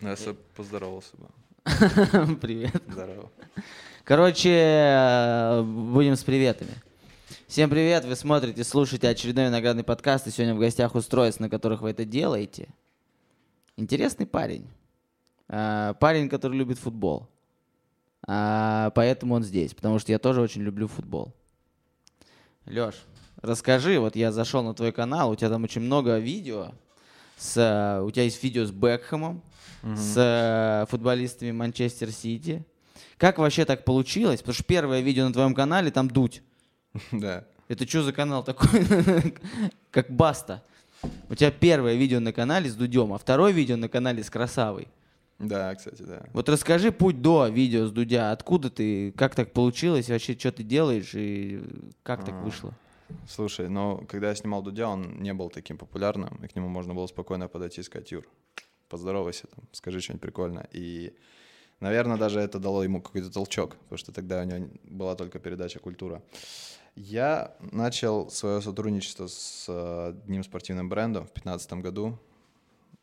Я с- поздоровался бы. Привет. Здорово. Короче, э, будем с приветами. Всем привет, вы смотрите, слушаете очередной виноградный подкаст, и сегодня в гостях устройств, на которых вы это делаете. Интересный парень. А, Парень, который любит футбол. А, Поэтому он здесь, потому что я тоже очень люблю футбол. Леш, расскажи, вот я зашел на твой канал, у тебя там очень много видео. С, у тебя есть видео с Бекхэмом, с э, футболистами Манчестер Сити. Как вообще так получилось? Потому что первое видео на твоем канале там дуть. Да. Это что за канал такой? Как Баста. У тебя первое видео на канале с Дудем, а второе видео на канале с Красавой. Да, кстати, да. Вот расскажи путь до видео с Дудя. Откуда ты, как так получилось, вообще, что ты делаешь и как так А. вышло? Слушай, ну, когда я снимал Дудя, он не был таким популярным, и к нему можно было спокойно подойти и сказать, Юр, поздоровайся, там, скажи что-нибудь прикольное. И, наверное, даже это дало ему какой-то толчок, потому что тогда у него была только передача «Культура». Я начал свое сотрудничество с э, одним спортивным брендом в 2015 году.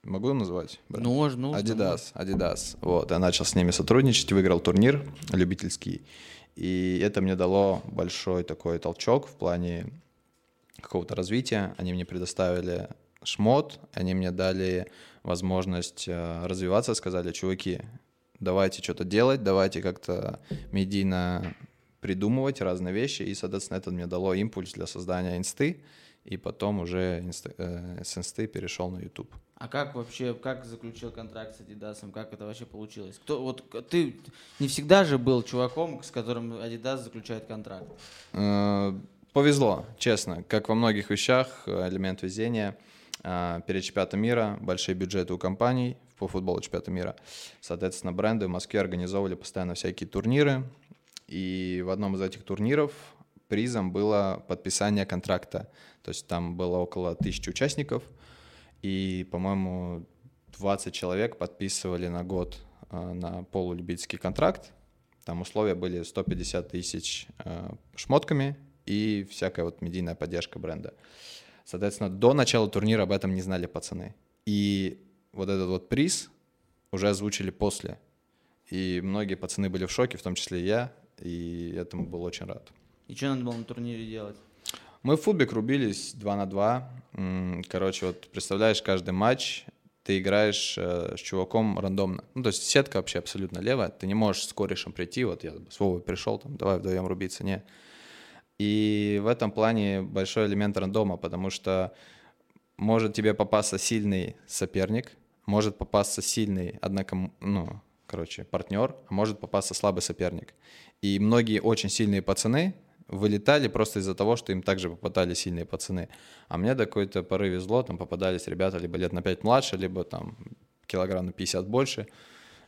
Могу называть? бренд? Ну, можно, нужно, Adidas, Adidas. Вот, я начал с ними сотрудничать, выиграл турнир любительский. И это мне дало большой такой толчок в плане какого-то развития. Они мне предоставили шмот, они мне дали возможность э, развиваться, сказали, чуваки, давайте что-то делать, давайте как-то медийно придумывать разные вещи. И, соответственно, это мне дало импульс для создания инсты. И потом уже инста- э, с инсты перешел на YouTube. А как вообще, как заключил контракт с Адидасом? Как это вообще получилось? Кто, вот ты не всегда же был чуваком, с которым Адидас заключает контракт. Э, Повезло, честно. Как во многих вещах, э, элемент везения. Э, Перед чемпионатом мира большие бюджеты у компаний по футболу чемпионата мира. Соответственно, бренды в Москве организовывали постоянно всякие турниры. И в одном из этих турниров призом было подписание контракта. То есть там было около тысячи участников. И, по-моему, 20 человек подписывали на год э, на полулюбительский контракт. Там условия были 150 тысяч э, шмотками и всякая вот медийная поддержка бренда. Соответственно, до начала турнира об этом не знали пацаны. И вот этот вот приз уже озвучили после. И многие пацаны были в шоке, в том числе и я, и этому был очень рад. И что надо было на турнире делать? Мы в футбик рубились 2 на 2. М, Короче, вот представляешь, каждый матч ты играешь э, с чуваком рандомно. Ну, то есть сетка вообще абсолютно левая. Ты не можешь с корешем прийти, вот я с Вовой пришел, там, давай вдвоем рубиться. Не. И в этом плане большой элемент рандома, потому что может тебе попасться сильный соперник, может попасться сильный, однако, ну, короче, партнер, а может попасться слабый соперник. И многие очень сильные пацаны вылетали просто из-за того, что им также попадали сильные пацаны. А мне до какой-то поры везло, там попадались ребята либо лет на 5 младше, либо там килограмм на 50 больше,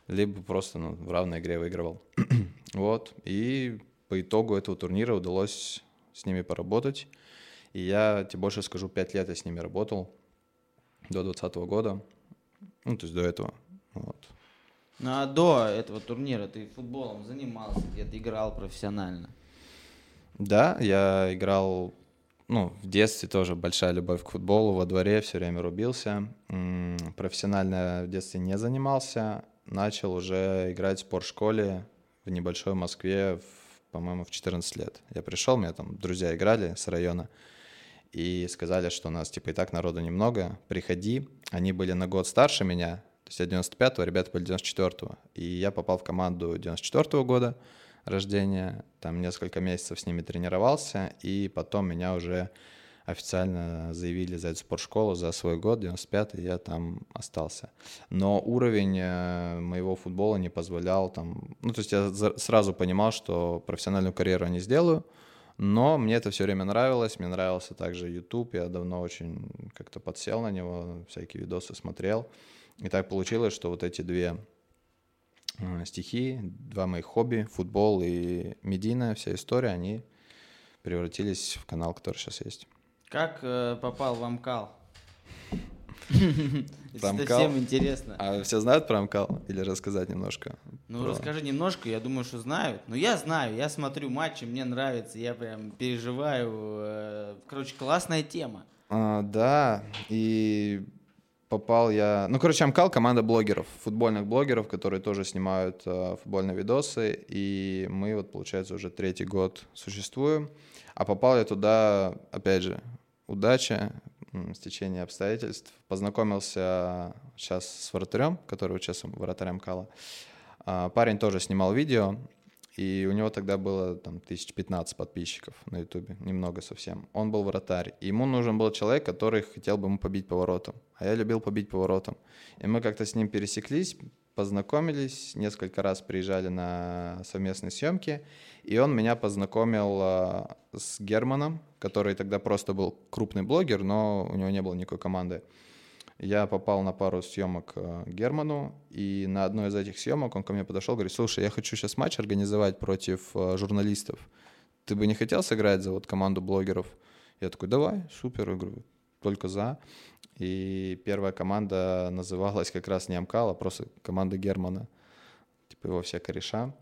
либо просто ну, в равной игре выигрывал. вот. И по итогу этого турнира удалось с ними поработать. И я тебе больше скажу, 5 лет я с ними работал до 2020 года. Ну, то есть до этого. Вот. Ну а до этого турнира ты футболом занимался, где-то играл профессионально. Да, я играл, ну, в детстве тоже большая любовь к футболу, во дворе все время рубился. Профессионально в детстве не занимался. Начал уже играть в спортшколе в небольшой Москве, в, по-моему, в 14 лет. Я пришел, меня там друзья играли с района, и сказали, что у нас, типа, и так народу немного, приходи. Они были на год старше меня, то есть я 95-го, ребята были 94-го. И я попал в команду 94-го года рождения, там несколько месяцев с ними тренировался, и потом меня уже официально заявили за эту спортшколу за свой год, 95-й, я там остался. Но уровень э, моего футбола не позволял там... Ну, то есть я сразу понимал, что профессиональную карьеру не сделаю, но мне это все время нравилось, мне нравился также YouTube, я давно очень как-то подсел на него, всякие видосы смотрел. И так получилось, что вот эти две э, стихии, два моих хобби, футбол и медийная вся история, они превратились в канал, который сейчас есть. Как э, попал в Амкал? Это всем интересно. А все знают про Амкал? Или рассказать немножко? Ну, про- расскажи немножко, я думаю, что знают. Ну, я знаю, я смотрю матчи, мне нравится, я прям переживаю. э, Короче, классная тема. А, да, и попал я... Ну, короче, Амкал — команда блогеров, футбольных блогеров, которые тоже снимают а, футбольные видосы, и мы вот, получается, уже третий год существуем. А попал я туда, опять же, удача, стечение обстоятельств. Познакомился сейчас с вратарем, который учился вратарем Кала. А, Парень тоже снимал видео, и у него тогда было там 1015 подписчиков на ютубе, немного совсем. Он был вратарь, и ему нужен был человек, который хотел бы ему побить поворотом. А я любил побить поворотом. И мы как-то с ним пересеклись, познакомились, несколько раз приезжали на совместные съемки, и он меня познакомил а, с Германом, который тогда просто был крупный блогер, но у него не было никакой команды. Я попал на пару съемок э, Герману, и на одной из этих съемок он ко мне подошел, говорит, слушай, я хочу сейчас матч организовать против э, журналистов. Ты бы не хотел сыграть за вот команду блогеров? Я такой, давай, супер, я говорю, только за. И первая команда называлась как раз не Амкал, а просто команда Германа. Типа его все кореша.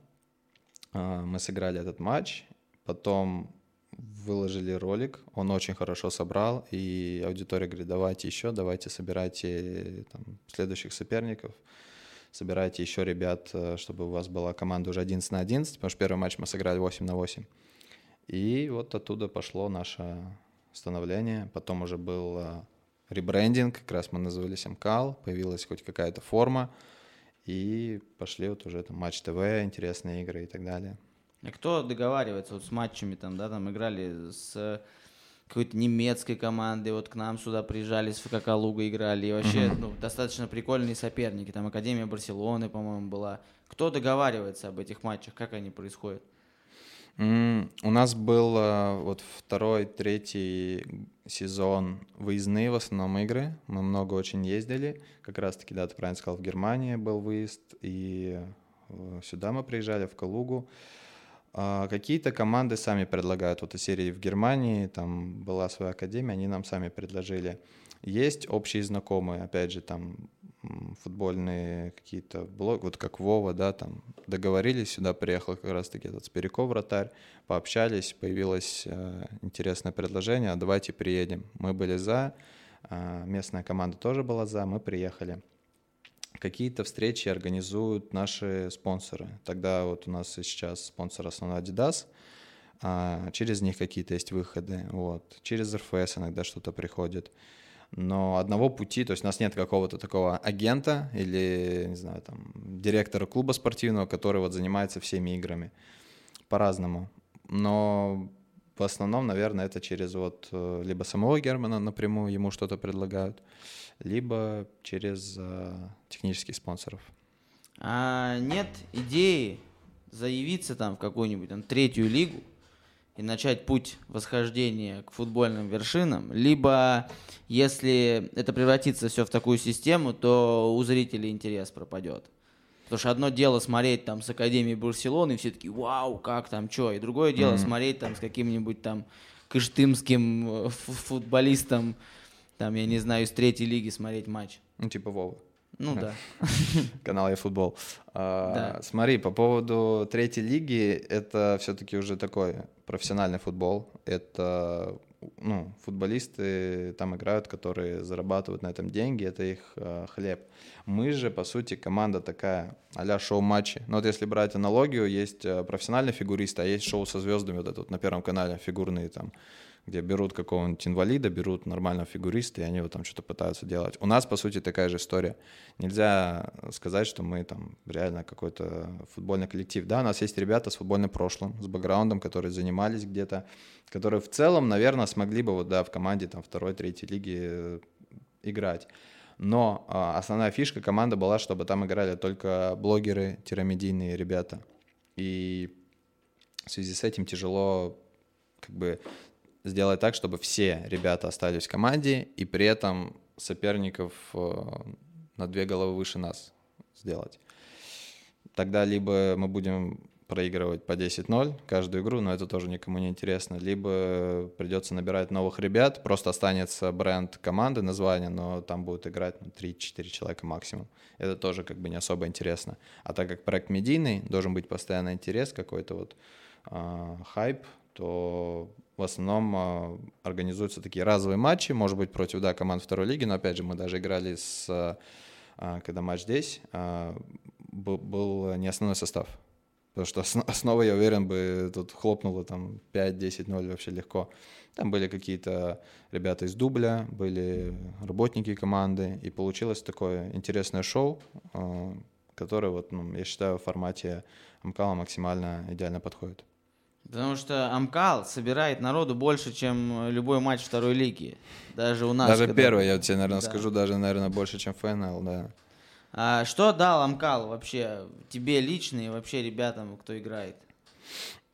А, Мы сыграли этот матч, потом выложили ролик, он очень хорошо собрал, и аудитория говорит, давайте еще, давайте собирайте там, следующих соперников, собирайте еще ребят, э, чтобы у вас была команда уже 11 на 11, потому что первый матч мы сыграли 8 на 8. И вот оттуда пошло наше становление, потом уже был э, ребрендинг, как раз мы назывались МКАЛ, появилась хоть какая-то форма, и пошли вот уже там Матч ТВ, интересные игры и так далее. А кто договаривается вот с матчами там, да, там играли с э, какой-то немецкой командой, вот к нам сюда приезжали, с ФК Калуга играли, и вообще, ну, достаточно прикольные соперники, там Академия Барселоны, по-моему, была. Кто договаривается об этих матчах, как они происходят? М, У нас был э, вот второй, третий сезон выездные в основном игры. Мы много очень ездили. Как раз-таки, да, ты правильно сказал, в Германии был выезд, и э, сюда мы приезжали, в Калугу. А, Какие-то команды сами предлагают. Вот из серии в Германии, там была своя академия, они нам сами предложили. Есть общие знакомые, опять же, там футбольные какие-то блоги, вот как Вова, да, там договорились, сюда приехал как раз-таки этот Спиряков вратарь, пообщались, появилось э, интересное предложение, «А давайте приедем. Мы были за, а, местная команда тоже была за, мы приехали. Какие-то встречи организуют наши спонсоры. Тогда вот у нас сейчас спонсор основной Adidas, а через них какие-то есть выходы. Вот. Через РФС иногда что-то приходит. Но одного пути, то есть у нас нет какого-то такого агента или, не знаю, там, директора клуба спортивного, который вот занимается всеми играми. По-разному. Но в основном, наверное, это через вот э, либо самого Германа напрямую ему что-то предлагают, либо через э, технических спонсоров. А нет идеи заявиться там в какую-нибудь там третью лигу и начать путь восхождения к футбольным вершинам, либо если это превратится все в такую систему, то у зрителей интерес пропадет. Потому что одно дело смотреть там с Академией Барселоны, и все таки вау, как там, что, и другое дело смотреть там с каким-нибудь там кыштымским э, фу- футболистом, там, я не знаю, из третьей лиги смотреть матч. Ну, типа Вова. Ну да. канал eFootball. А, Да. Смотри, по поводу третьей лиги, это все-таки уже такой профессиональный футбол. Это ну, футболисты там играют, которые зарабатывают на этом деньги, это их э, хлеб. Мы же, по сути, команда такая, а шоу-матчи. Ну вот если брать аналогию, есть э, профессиональные фигуристы, а есть шоу со звездами, вот это вот на Первом канале фигурные там, где берут какого-нибудь инвалида, берут нормального фигуриста, и они вот там что-то пытаются делать. У нас, по сути, такая же история. Нельзя сказать, что мы там реально какой-то футбольный коллектив. Да, у нас есть ребята с футбольным прошлым, с бэкграундом, которые занимались где-то, которые в целом, наверное, смогли бы вот, да, в команде там второй, третьей лиги э, играть. Но а, основная фишка команды была, чтобы там играли только блогеры-медийные ребята. И в связи с этим тяжело как бы сделать так, чтобы все ребята остались в команде и при этом соперников э, на две головы выше нас сделать. Тогда либо мы будем проигрывать по 10-0 каждую игру, но это тоже никому не интересно. Либо придется набирать новых ребят, просто останется бренд команды, название, но там будут играть ну, 3-4 человека максимум. Это тоже как бы не особо интересно. А так как проект медийный, должен быть постоянный интерес, какой-то вот э, хайп, то в основном э, организуются такие разовые матчи, может быть, против, да, команд второй лиги, но опять же, мы даже играли с, э, когда матч здесь, был, был не основной состав. Потому что основа, я уверен, бы тут хлопнуло там 5-10-0 вообще легко. Там были какие-то ребята из дубля, были работники команды, и получилось такое интересное шоу, которое, вот, ну, я считаю, в формате Амкала максимально идеально подходит. Потому что Амкал собирает народу больше, чем любой матч второй лиги. Даже у нас. Даже когда... первый, я тебе, наверное, да. скажу, даже, наверное, больше, чем ФНЛ, да. А что дал Амкал вообще тебе лично и вообще ребятам, кто играет?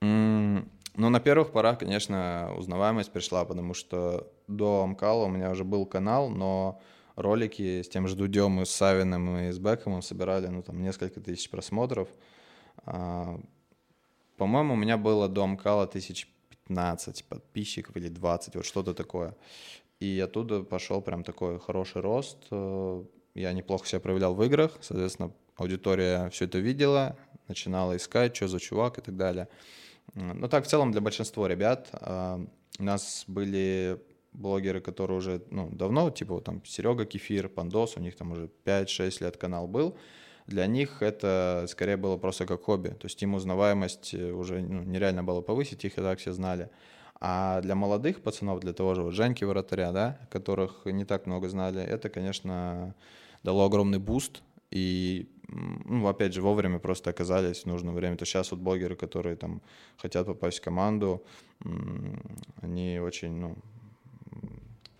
Mm, ну, на первых порах, конечно, узнаваемость пришла, потому что до Амкала у меня уже был канал, но ролики с тем же Дудем и с Савиным и с Бекхэмом собирали, ну, там, несколько тысяч просмотров. По-моему, у меня было до Амкала тысяч 15 подписчиков или 20, вот что-то такое. И оттуда пошел прям такой хороший рост. Э, я неплохо себя проявлял в играх, соответственно, аудитория все это видела, начинала искать, что за чувак и так далее. Ну так, в целом, для большинства ребят а, у нас были блогеры, которые уже ну, давно, типа вот там Серега Кефир, Пандос, у них там уже 5-6 лет канал был. Для них это скорее было просто как хобби. То есть им узнаваемость уже ну, нереально было повысить, их и так все знали. А для молодых пацанов, для того же вот Женьки Вратаря, да, которых не так много знали, это, конечно, дало огромный буст, и, ну, опять же, вовремя просто оказались в нужное время. То сейчас вот блогеры, которые там хотят попасть в команду, они очень, ну,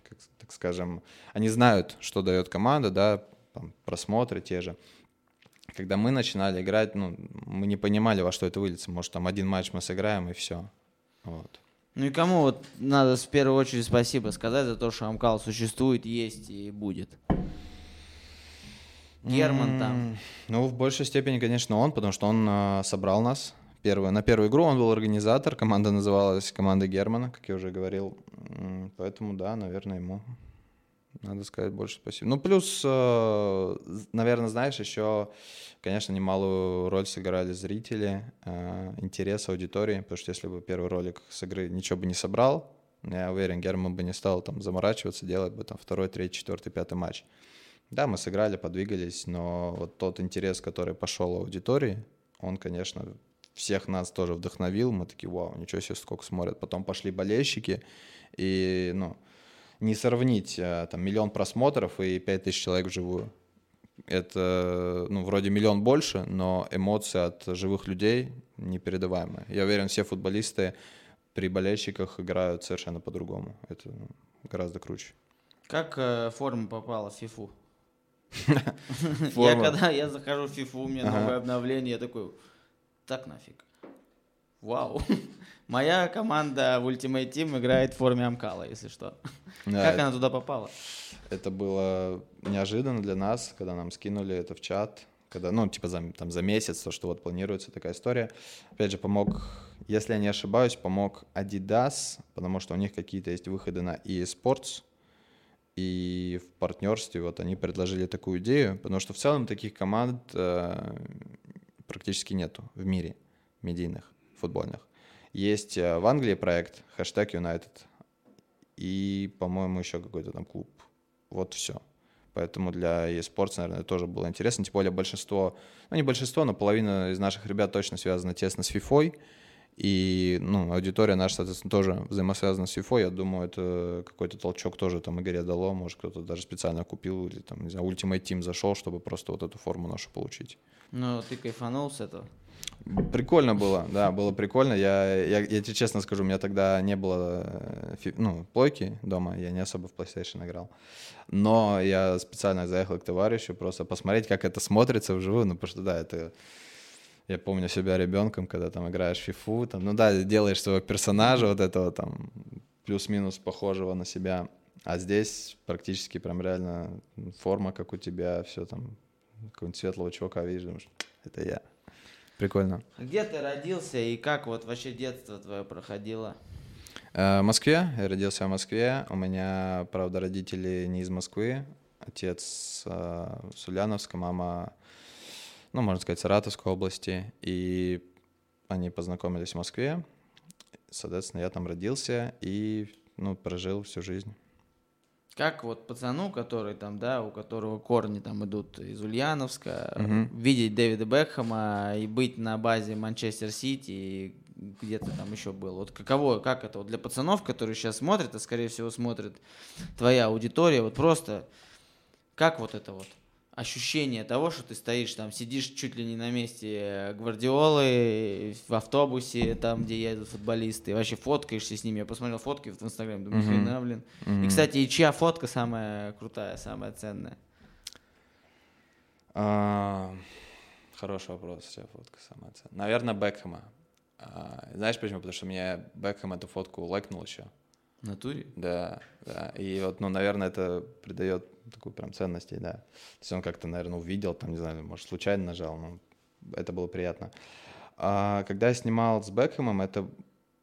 как, так скажем, они знают, что дает команда, да, там, просмотры те же. Когда мы начинали играть, ну, мы не понимали, во что это выльется. Может, там один матч мы сыграем, и все. Вот. Ну и кому вот надо в первую очередь спасибо сказать за то, что Амкал существует, есть и будет? Герман там? Ну, в большей степени, конечно, он, потому что он э, собрал нас. Первую, на первую игру он был организатор, команда называлась команда Германа, как я уже говорил. Поэтому, да, наверное, ему надо сказать больше спасибо. Ну, плюс, э, наверное, знаешь, еще, конечно, немалую роль сыграли зрители, э, интерес аудитории, потому что если бы первый ролик с игры ничего бы не собрал, я уверен, Герман бы не стал там заморачиваться, делать бы там второй, третий, четвертый, пятый матч. Да, мы сыграли, подвигались, но вот тот интерес, который пошел аудитории, он, конечно, всех нас тоже вдохновил. Мы такие, вау, ничего себе, сколько смотрят. Потом пошли болельщики, и, ну, не сравнить э, там миллион просмотров и пять тысяч человек вживую. Это, ну, вроде миллион больше, но эмоции от живых людей непередаваемые. Я уверен, все футболисты при болельщиках играют совершенно по-другому. Это ну, гораздо круче. Как э, форма попала в фифу? Я когда я захожу в фифу, у меня новое обновление, я такой, так нафиг. Вау. Моя команда в Ultimate Team играет в форме Амкала, если что. как она туда попала? Это было неожиданно для нас, когда нам скинули это в чат, когда, ну, типа за, там, за месяц, то, что вот планируется такая история. Опять же, помог, если я не ошибаюсь, помог Adidas, потому что у них какие-то есть выходы на eSports, и в партнерстве вот они предложили такую идею, потому что в целом таких команд э, практически нету в мире медийных, футбольных. Есть э, в Англии проект хэштег United и, по-моему, еще какой-то там клуб. Вот все. Поэтому для eSports, наверное, тоже было интересно. Тем более большинство, ну не большинство, но половина из наших ребят точно связана тесно с FIFA. И, ну, аудитория наша, соответственно, тоже взаимосвязана с FIFA. Я думаю, это какой-то толчок тоже там игре дало. Может, кто-то даже специально купил или там, не знаю, Ultimate Team зашел, чтобы просто вот эту форму нашу получить. Ну, ты кайфанул с этого? Прикольно было, да, было прикольно. Я, я, я тебе честно скажу, у меня тогда не было э, ну, плойки дома, я не особо в PlayStation играл. Но я специально заехал к товарищу просто посмотреть, как это смотрится вживую, ну, потому что, да, это я помню себя ребенком, когда там играешь в фифу, там, ну да, делаешь своего персонажа вот этого там плюс-минус похожего на себя. А здесь практически прям реально форма, как у тебя, все там, какого-нибудь светлого чувака видишь, думаешь, это я. Прикольно. Где ты родился и как вот вообще детство твое проходило? Э, В Москве. Я родился в Москве. У меня, правда, родители не из Москвы. Отец э, с Ульяновска, мама, ну, можно сказать, Саратовской области. И они познакомились в Москве. Соответственно, я там родился и, ну, прожил всю жизнь. Как вот пацану, который там, да, у которого корни там идут из Ульяновска, Мгм. видеть Дэвида Бекхэма и быть на базе Манчестер Сити и где-то там еще был. Вот каково, как это вот для пацанов, которые сейчас смотрят, а скорее всего смотрит твоя аудитория, вот просто как вот это вот ощущение того, что ты стоишь там, сидишь чуть ли не на месте Гвардиолы в автобусе, там, где едут футболисты, и вообще фоткаешься с ними. Я посмотрел фотки в Инстаграме, думаю, Мгм. хрена, блин. И, Мгм. кстати, и чья фотка самая крутая, самая ценная? А, Хороший вопрос, чья фотка самая ценная. Наверное, Бекхэма. А, Знаешь почему? Потому что мне Бекхэм эту фотку лайкнул еще. В натуре? Да, да. И вот, ну, наверное, это придает такую прям ценности, да. То есть он как-то, наверное, увидел, там, не знаю, может, случайно нажал, но это было приятно. А когда я снимал с Бекхэмом, это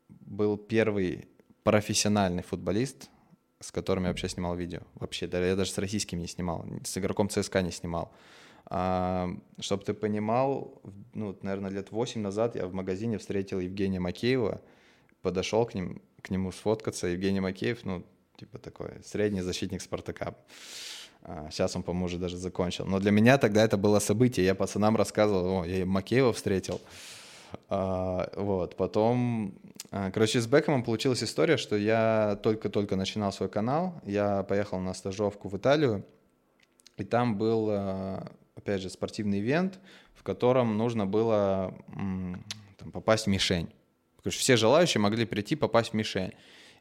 был первый профессиональный футболист, с которым я вообще снимал видео. Вообще, да, я даже с российским не снимал, с игроком ЦСКА не снимал. чтобы ты понимал, ну, наверное, лет 8 назад я в магазине встретил Евгения Макеева, подошел к, ним, к нему сфоткаться. Евгений Макеев, ну, типа такой средний защитник Спартака. А, Сейчас он, по-моему, уже даже закончил. Но для меня тогда это было событие. Я пацанам рассказывал, о, я Макеева встретил. А, вот, потом, а, короче, с Бекомом получилась история, что я только-только начинал свой канал, я поехал на стажировку в Италию, и там был, а, опять же, спортивный ивент, в котором нужно было там, попасть в мишень. Короче, все желающие могли прийти, попасть в мишень.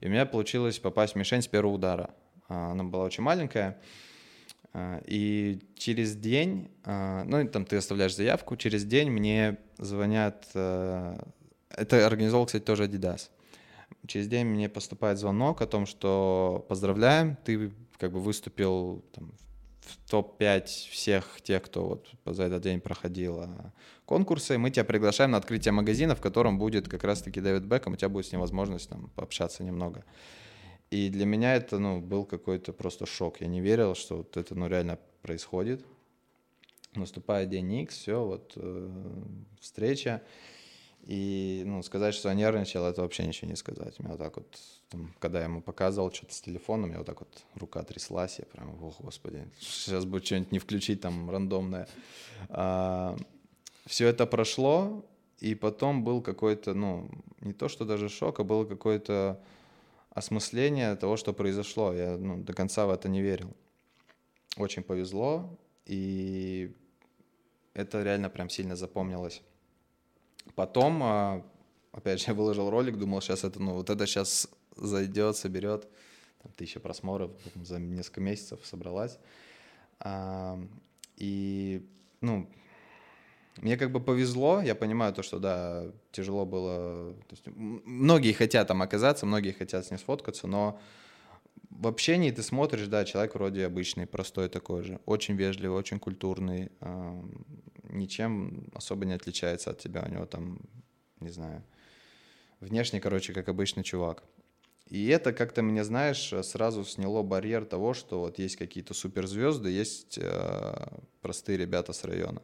И у меня получилось попасть в мишень с первого удара. А, Она была очень маленькая. А, И через день, а, ну, там ты оставляешь заявку, через день мне звонят, э, это организовал, кстати, тоже Adidas. Через день мне поступает звонок о том, что поздравляем, ты как бы выступил там, в топ-5 всех тех, кто вот за этот день проходил а, конкурсы. Мы тебя приглашаем на открытие магазина, в котором будет как раз-таки Дэвид Бекхэм, у тебя будет с ним возможность там пообщаться немного. И для меня это, ну, был какой-то просто шок. Я не верил, что вот это, ну, реально происходит. Наступает день X, все, вот э, встреча. И, ну, сказать, что я нервничал, это вообще ничего не сказать. У меня вот так вот, там, когда я ему показывал что-то с телефоном, у меня вот так вот рука тряслась, я прям, о, господи, сейчас будет что-нибудь не включить там рандомное. все это прошло, и потом был какой-то, ну, не то, что даже шок, а было какое-то осмысление того, что произошло. Я ну, до конца в это не верил. Очень повезло, и это реально прям сильно запомнилось. Потом, а, опять же, я выложил ролик, думал, сейчас это, ну, вот это сейчас зайдет, соберет там, тысяча просмотров за несколько месяцев собралась. А, И, ну, мне как бы повезло, я понимаю то, что, да, тяжело было. То есть, многие хотят там оказаться, многие хотят с ним сфоткаться, но в общении ты смотришь, да, человек вроде обычный, простой такой же, очень вежливый, очень культурный, ничем особо не отличается от тебя, у него там, не знаю, внешне, короче, как обычный чувак. И это как-то мне, знаешь, сразу сняло барьер того, что вот есть какие-то суперзвезды, есть э, простые ребята с района.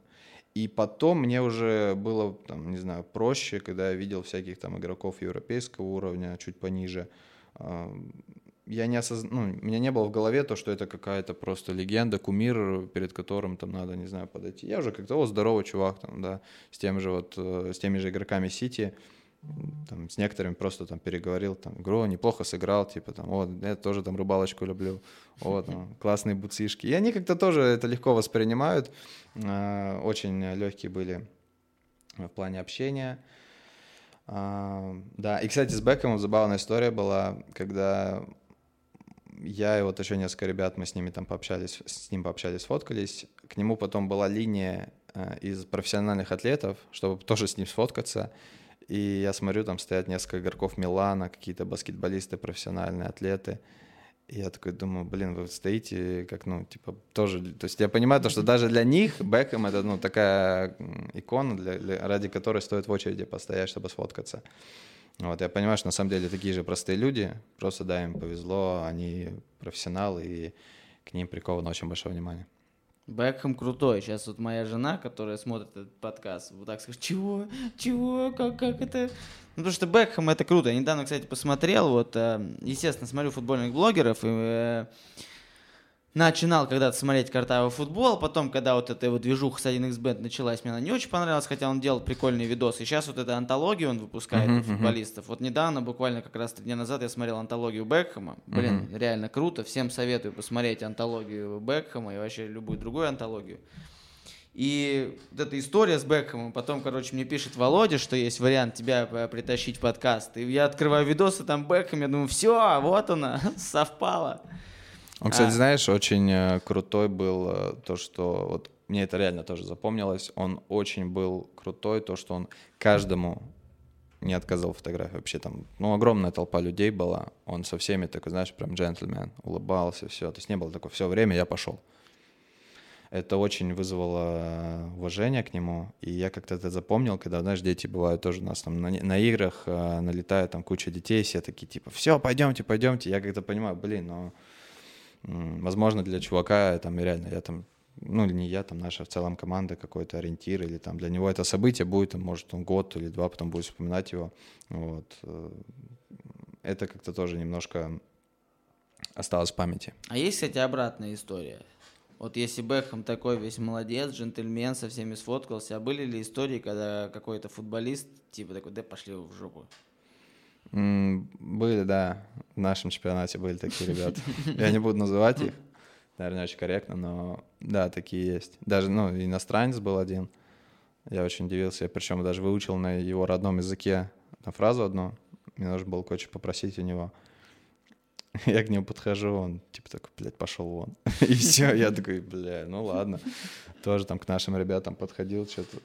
И потом мне уже было, там, не знаю, проще, когда я видел всяких там игроков европейского уровня, чуть пониже. А, Я не осоз... ну, у меня не было в голове то, что это какая-то просто легенда, кумир, перед которым там надо, не знаю, подойти. Я уже как-то, о, здоровый чувак, там, да, с тем же вот, э, с теми же игроками Сити, там, с некоторыми просто там переговорил, там, игру неплохо сыграл, типа, там, вот, я тоже там рыбалочку люблю, вот, там, классные буцишки. И они как-то тоже это легко воспринимают, э, очень легкие были в плане общения. А, Да, и, кстати, с Бекомом забавная история была, когда я и вот еще несколько ребят, мы с ними там пообщались, с ним пообщались, сфоткались. К нему потом была линия э, из профессиональных атлетов, чтобы тоже с ним сфоткаться. И я смотрю, там стоят несколько игроков Милана, какие-то баскетболисты, профессиональные атлеты. И я такой думаю, блин, вы стоите как, ну, типа, тоже... То есть я понимаю то, что даже для них Бекхэм — это, ну, такая икона, для, для, ради которой стоит в очереди постоять, чтобы сфоткаться. Вот, я понимаю, что на самом деле такие же простые люди, просто, да, им повезло, они профессионалы, и к ним приковано очень большое внимание. Бекхэм крутой. Сейчас вот моя жена, которая смотрит этот подкаст, вот так скажет, чего, чего, как, как это? Ну, потому что Бекхэм это круто. Я недавно, кстати, посмотрел, вот, э, естественно, смотрю футбольных блогеров, и э, начинал когда-то смотреть картавый футбол, потом, когда вот эта вот движуха с 1xbet началась, мне она не очень понравилась, хотя он делал прикольные видосы. И сейчас вот эта антология он выпускает uh-huh, футболистов. Uh-huh. Вот недавно, буквально как раз три дня назад, я смотрел антологию Бекхэма. Блин, uh-huh. реально круто. Всем советую посмотреть антологию Бекхэма и вообще любую другую антологию. И вот эта история с Бекхэмом, потом, короче, мне пишет Володя, что есть вариант тебя притащить в подкаст. И я открываю видосы, там Бекхэм, я думаю, все, вот она, совпало. Он, кстати, а... знаешь, очень э, крутой был э, то, что вот мне это реально тоже запомнилось. Он очень был крутой, то, что он каждому не отказал фотографии. Вообще там, ну, огромная толпа людей была. Он со всеми такой, знаешь, прям джентльмен, улыбался, все. То есть не было такого, все время я пошел. Это очень вызвало э, уважение к нему, и я как-то это запомнил, когда, знаешь, дети бывают тоже у нас там на, на играх, налетает там куча детей, все такие, типа, все, пойдемте, пойдемте. Я как-то понимаю, блин, ну, Возможно, для чувака там реально я там, ну или не я, там наша в целом команда какой-то ориентир, или там для него это событие будет, может он год или два потом будет вспоминать его. Вот. Э, это как-то тоже немножко осталось в памяти. А есть, кстати, обратная история? Вот если Бэкхэм такой весь молодец, джентльмен, со всеми сфоткался, а были ли истории, когда какой-то футболист типа такой, да пошли в жопу? Были, да. В нашем чемпионате были такие ребята. Я не буду называть их. Наверное, очень корректно, но да, такие есть. Даже, ну, иностранец был один. Я очень удивился. Я причем даже выучил на его родном языке на фразу одну. Мне нужно было кое-что попросить у него. Я к нему подхожу, он типа такой, блядь, пошел вон. И все, я такой, бля, ну ладно. Тоже там к нашим ребятам подходил, что-то.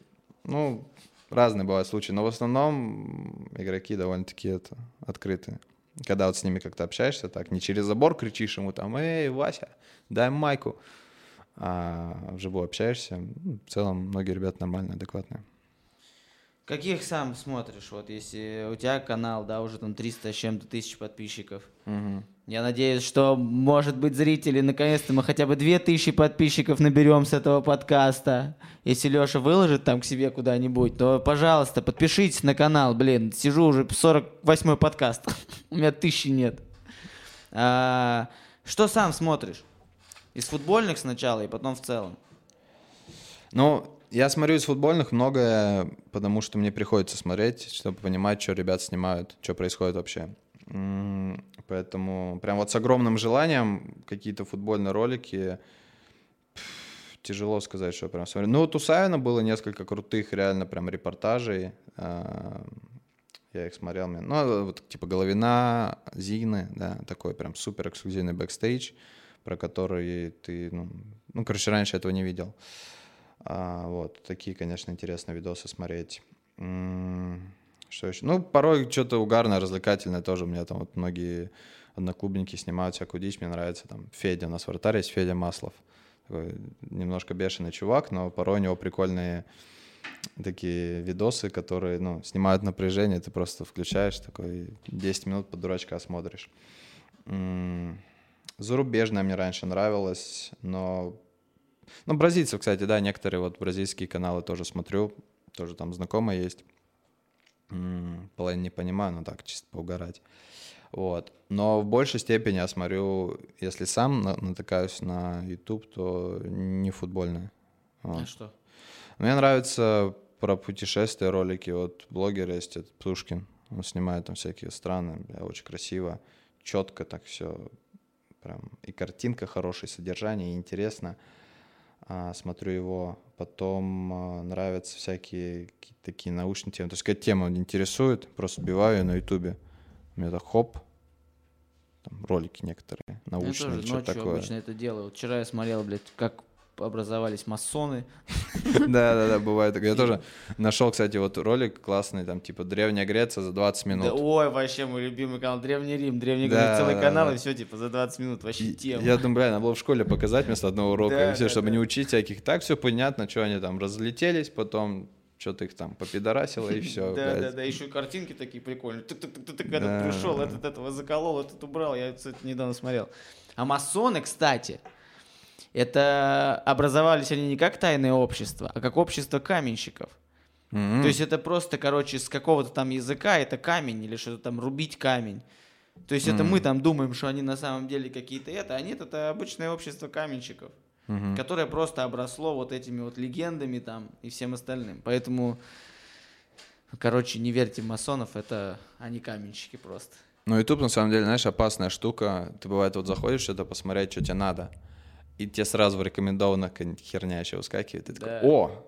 Ну, разные бывают случаи, но в основном игроки довольно-таки это открытые. Когда вот с ними как-то общаешься, так не через забор кричишь ему там, эй, Вася, дай майку, а вживую общаешься, ну, в целом многие ребята нормальные, адекватные. Каких сам смотришь? Вот если у тебя канал, да, уже там 300 с чем-то тысяч подписчиков. Угу. Я надеюсь, что, может быть, зрители, наконец-то мы хотя бы 2000 подписчиков наберем с этого подкаста. Если Леша выложит там к себе куда-нибудь, то, пожалуйста, подпишитесь на канал. Блин, сижу уже 48-й подкаст. у меня тысячи нет. А, что сам смотришь? Из футбольных сначала и потом в целом. Ну, я смотрю из футбольных многое, потому что мне приходится смотреть, чтобы понимать, что ребят снимают, что происходит вообще. Поэтому прям вот с огромным желанием какие-то футбольные ролики тяжело сказать, что прям смотрю. Ну, вот у Савина было несколько крутых реально прям репортажей. А, я их смотрел. Ну, вот типа Головина, Зины, да, такой прям супер эксклюзивный бэкстейдж, про который ты, ну, ну, короче, раньше этого не видел. А, вот, такие, конечно, интересные видосы смотреть. Что еще? Ну, порой что-то угарное, развлекательное тоже. У меня там вот многие одноклубники снимают всякую дичь. Мне нравится там Федя, у нас вратарь есть Федя Маслов. Такой немножко бешеный чувак, но порой у него прикольные такие видосы, которые, ну, снимают напряжение, ты просто включаешь такой 10 минут под дурачка смотришь. Зарубежная мне раньше нравилась, но ну, бразильцев, кстати, да, некоторые вот бразильские каналы тоже смотрю, тоже там знакомые есть. Половину не понимаю, но так, чисто поугарать. Вот. Но в большей степени я смотрю, если сам натыкаюсь на YouTube, то не футбольные. Вот. А что? Мне нравятся про путешествия ролики. Вот блогер есть, это Плюшкин. Он снимает там всякие страны, бля, очень красиво, четко так все. Прям и картинка хорошая, и содержание, и интересно. Смотрю его, потом а, нравятся всякие такие научные темы. То есть какая тема интересует, просто биваю ее на ютубе. У меня так хоп, там ролики некоторые, научные, я тоже что ночью такое. обычно это делаю. Вчера я смотрел, блядь, как образовались масоны. Да, да, да, бывает. Я тоже нашел, кстати, вот ролик классный, там, типа, Древняя Греция за 20 минут. Ой, вообще мой любимый канал Древний Рим, Древний Греция, целый канал, и все, типа, за 20 минут, вообще тема. Я думаю, бля, надо было в школе показать вместо одного урока, и все, чтобы не учить всяких. Так все понятно, что они там разлетелись, потом что-то их там попидорасило и все. Да, да, да, еще картинки такие прикольные. Ты этот пришел, этот этого заколол, этот убрал, я это недавно смотрел. А масоны, кстати, это образовались они не как тайное общество, а как общество каменщиков. Mm-hmm. То есть это просто, короче, с какого-то там языка это камень или что-то там рубить камень. То есть mm-hmm. это мы там думаем, что они на самом деле какие-то это, а нет, это обычное общество каменщиков, mm-hmm. которое просто обросло вот этими вот легендами там и всем остальным. Поэтому, короче, не верьте масонов, это они каменщики просто. Ну, YouTube, на самом деле, знаешь, опасная штука. Ты, бывает, вот заходишь что-то посмотреть, что тебе надо и тебе сразу в рекомендованных херня еще выскакивает. И ты да. такой, о!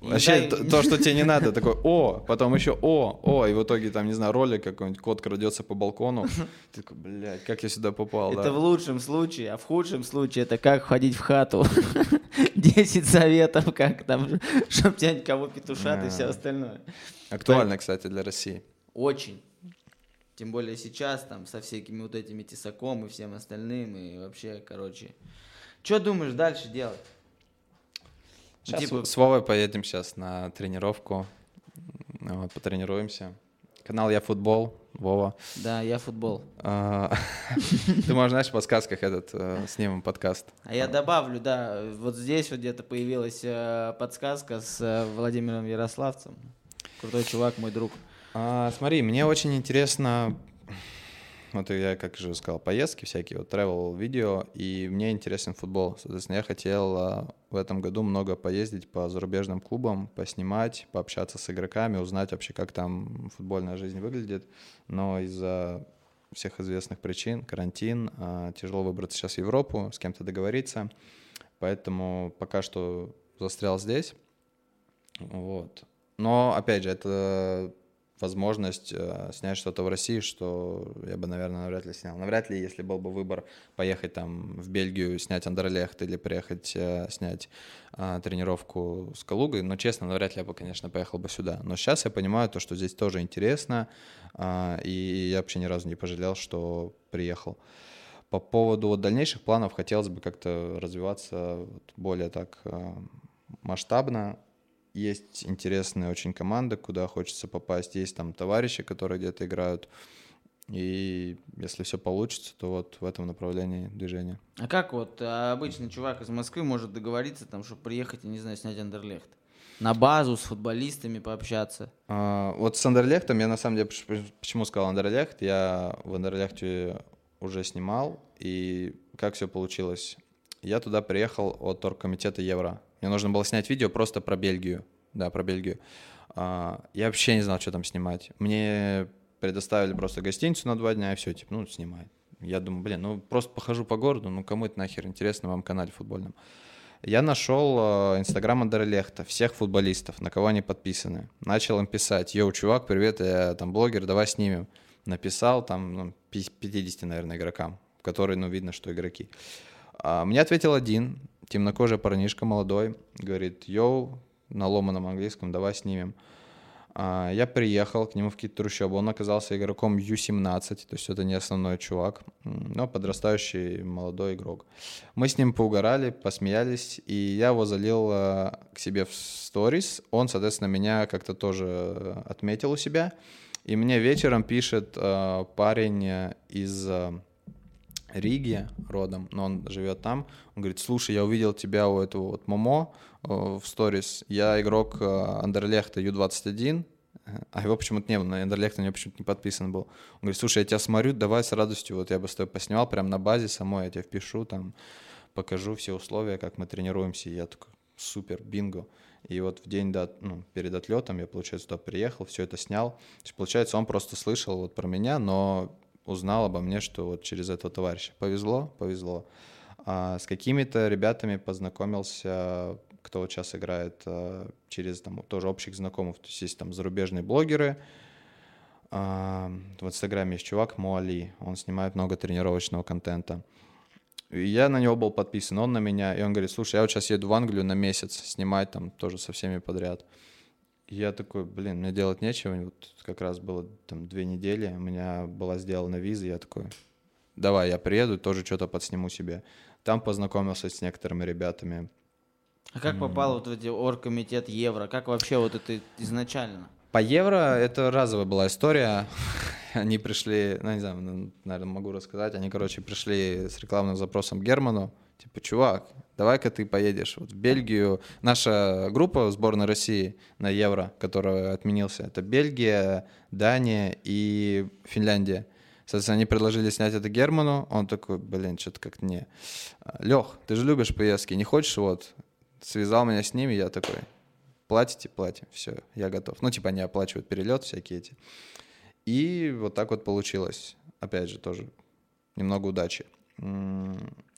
Вообще, то, то, что тебе не надо, такой, о, потом еще о, о, и в итоге там, не знаю, ролик какой-нибудь, кот крадется по балкону, ты такой, блядь, как я сюда попал, Это да? в лучшем случае, а в худшем случае это как входить в хату. 10 советов, как там, чтобы тебя никого петушат и все остальное. Актуально, кстати, для России. Очень. Тем более сейчас, там, со всякими вот этими тесаком и всем остальным, и вообще, короче, что думаешь дальше делать? Сейчас типа... с Вовой поедем сейчас на тренировку. Вот, потренируемся. Канал Я Футбол, Вова. Да, Я Футбол. А, ты можешь, знаешь, в подсказках этот э, снимем подкаст. А я добавлю, да, вот здесь вот где-то появилась э, подсказка с э, Владимиром Ярославцем. Крутой чувак, мой друг. А, смотри, мне очень интересно вот я, как же сказал, поездки всякие, вот travel видео, и мне интересен футбол. Соответственно, я хотел а, в этом году много поездить по зарубежным клубам, поснимать, пообщаться с игроками, узнать вообще, как там футбольная жизнь выглядит. Но из-за всех известных причин, карантин, а, тяжело выбраться сейчас в Европу, с кем-то договориться. Поэтому пока что застрял здесь. Вот. Но, опять же, это возможность э, снять что-то в России, что я бы, наверное, навряд ли снял. Навряд ли, если был бы выбор поехать там в Бельгию, снять Андерлехт или приехать э, снять э, тренировку с Калугой, но, честно, навряд ли я бы, конечно, поехал бы сюда. Но сейчас я понимаю то, что здесь тоже интересно, э, и я вообще ни разу не пожалел, что приехал. По поводу вот, дальнейших планов хотелось бы как-то развиваться вот, более так э, масштабно, есть интересные очень команды, куда хочется попасть, есть там товарищи, которые где-то играют. И если все получится, то вот в этом направлении движения. А как вот а обычный чувак из Москвы может договориться, там, чтобы приехать, я не знаю, снять Андерлехт? На базу с футболистами пообщаться? А, вот с Андерлехтом я на самом деле, почему сказал Андерлехт, я в Андерлехте уже снимал, и как все получилось? Я туда приехал от оргкомитета Евро. Мне нужно было снять видео просто про Бельгию. Да, про Бельгию. А, я вообще не знал, что там снимать. Мне предоставили просто гостиницу на два дня, и все, типа, ну, снимай. Я думаю, блин, ну, просто похожу по городу, ну, кому это нахер интересно в моем канале футбольном. Я нашел а, инстаграм Андерлехта, всех футболистов, на кого они подписаны. Начал им писать, йоу, чувак, привет, я там блогер, давай снимем. Написал там ну, 50, наверное, игрокам, которые, ну, видно, что игроки. А, мне ответил один, темнокожий парнишка молодой, говорит, йоу, на ломаном английском, давай снимем. А, я приехал к нему в какие-то трущобы, он оказался игроком U17, то есть это не основной чувак, но подрастающий молодой игрок. Мы с ним поугорали, посмеялись, и я его залил а, к себе в сторис. Он, соответственно, меня как-то тоже отметил у себя. И мне вечером пишет а, парень из Риги родом, но он живет там. Он говорит, слушай, я увидел тебя у этого вот Момо э, в сторис. Я игрок э, Андерлехта Ю-21, а его почему-то не было, на Андерлехта у него почему-то не подписан был. Он говорит, слушай, я тебя смотрю, давай с радостью, вот я бы с тобой поснимал прямо на базе самой, я тебе впишу, там, покажу все условия, как мы тренируемся. И я такой, супер, бинго. И вот в день до, ну, перед отлетом я, получается, туда приехал, все это снял. То есть, получается, он просто слышал вот про меня, но узнал обо мне, что вот через этого товарища. Повезло, повезло. А с какими-то ребятами познакомился, кто вот сейчас играет а, через там тоже общих знакомых. То есть есть там зарубежные блогеры. А, в Инстаграме есть чувак Муали, он снимает много тренировочного контента. И я на него был подписан, он на меня, и он говорит, слушай, я вот сейчас еду в Англию на месяц снимать там тоже со всеми подряд. Я такой, блин, мне делать нечего, вот как раз было там две недели, у меня была сделана виза, я такой, давай, я приеду, тоже что-то подсниму себе. Там познакомился с некоторыми ребятами. А как попал вот в эти оргкомитет Евро? Как вообще вот это изначально? По евро это разовая была история. Они пришли, ну, не знаю, ну, наверное, могу рассказать. Они, короче, пришли с рекламным запросом Герману. Типа, чувак, давай-ка ты поедешь вот в Бельгию. Наша группа сборной России на Евро, которая отменился, это Бельгия, Дания и Финляндия. Соответственно, они предложили снять это Герману. Он такой, блин, что-то как-то не. Лех, ты же любишь поездки, не хочешь вот? Связал меня с ними, я такой, платите, платим, все, я готов. Ну, типа они оплачивают перелет всякие эти. И вот так вот получилось. Опять же, тоже немного удачи.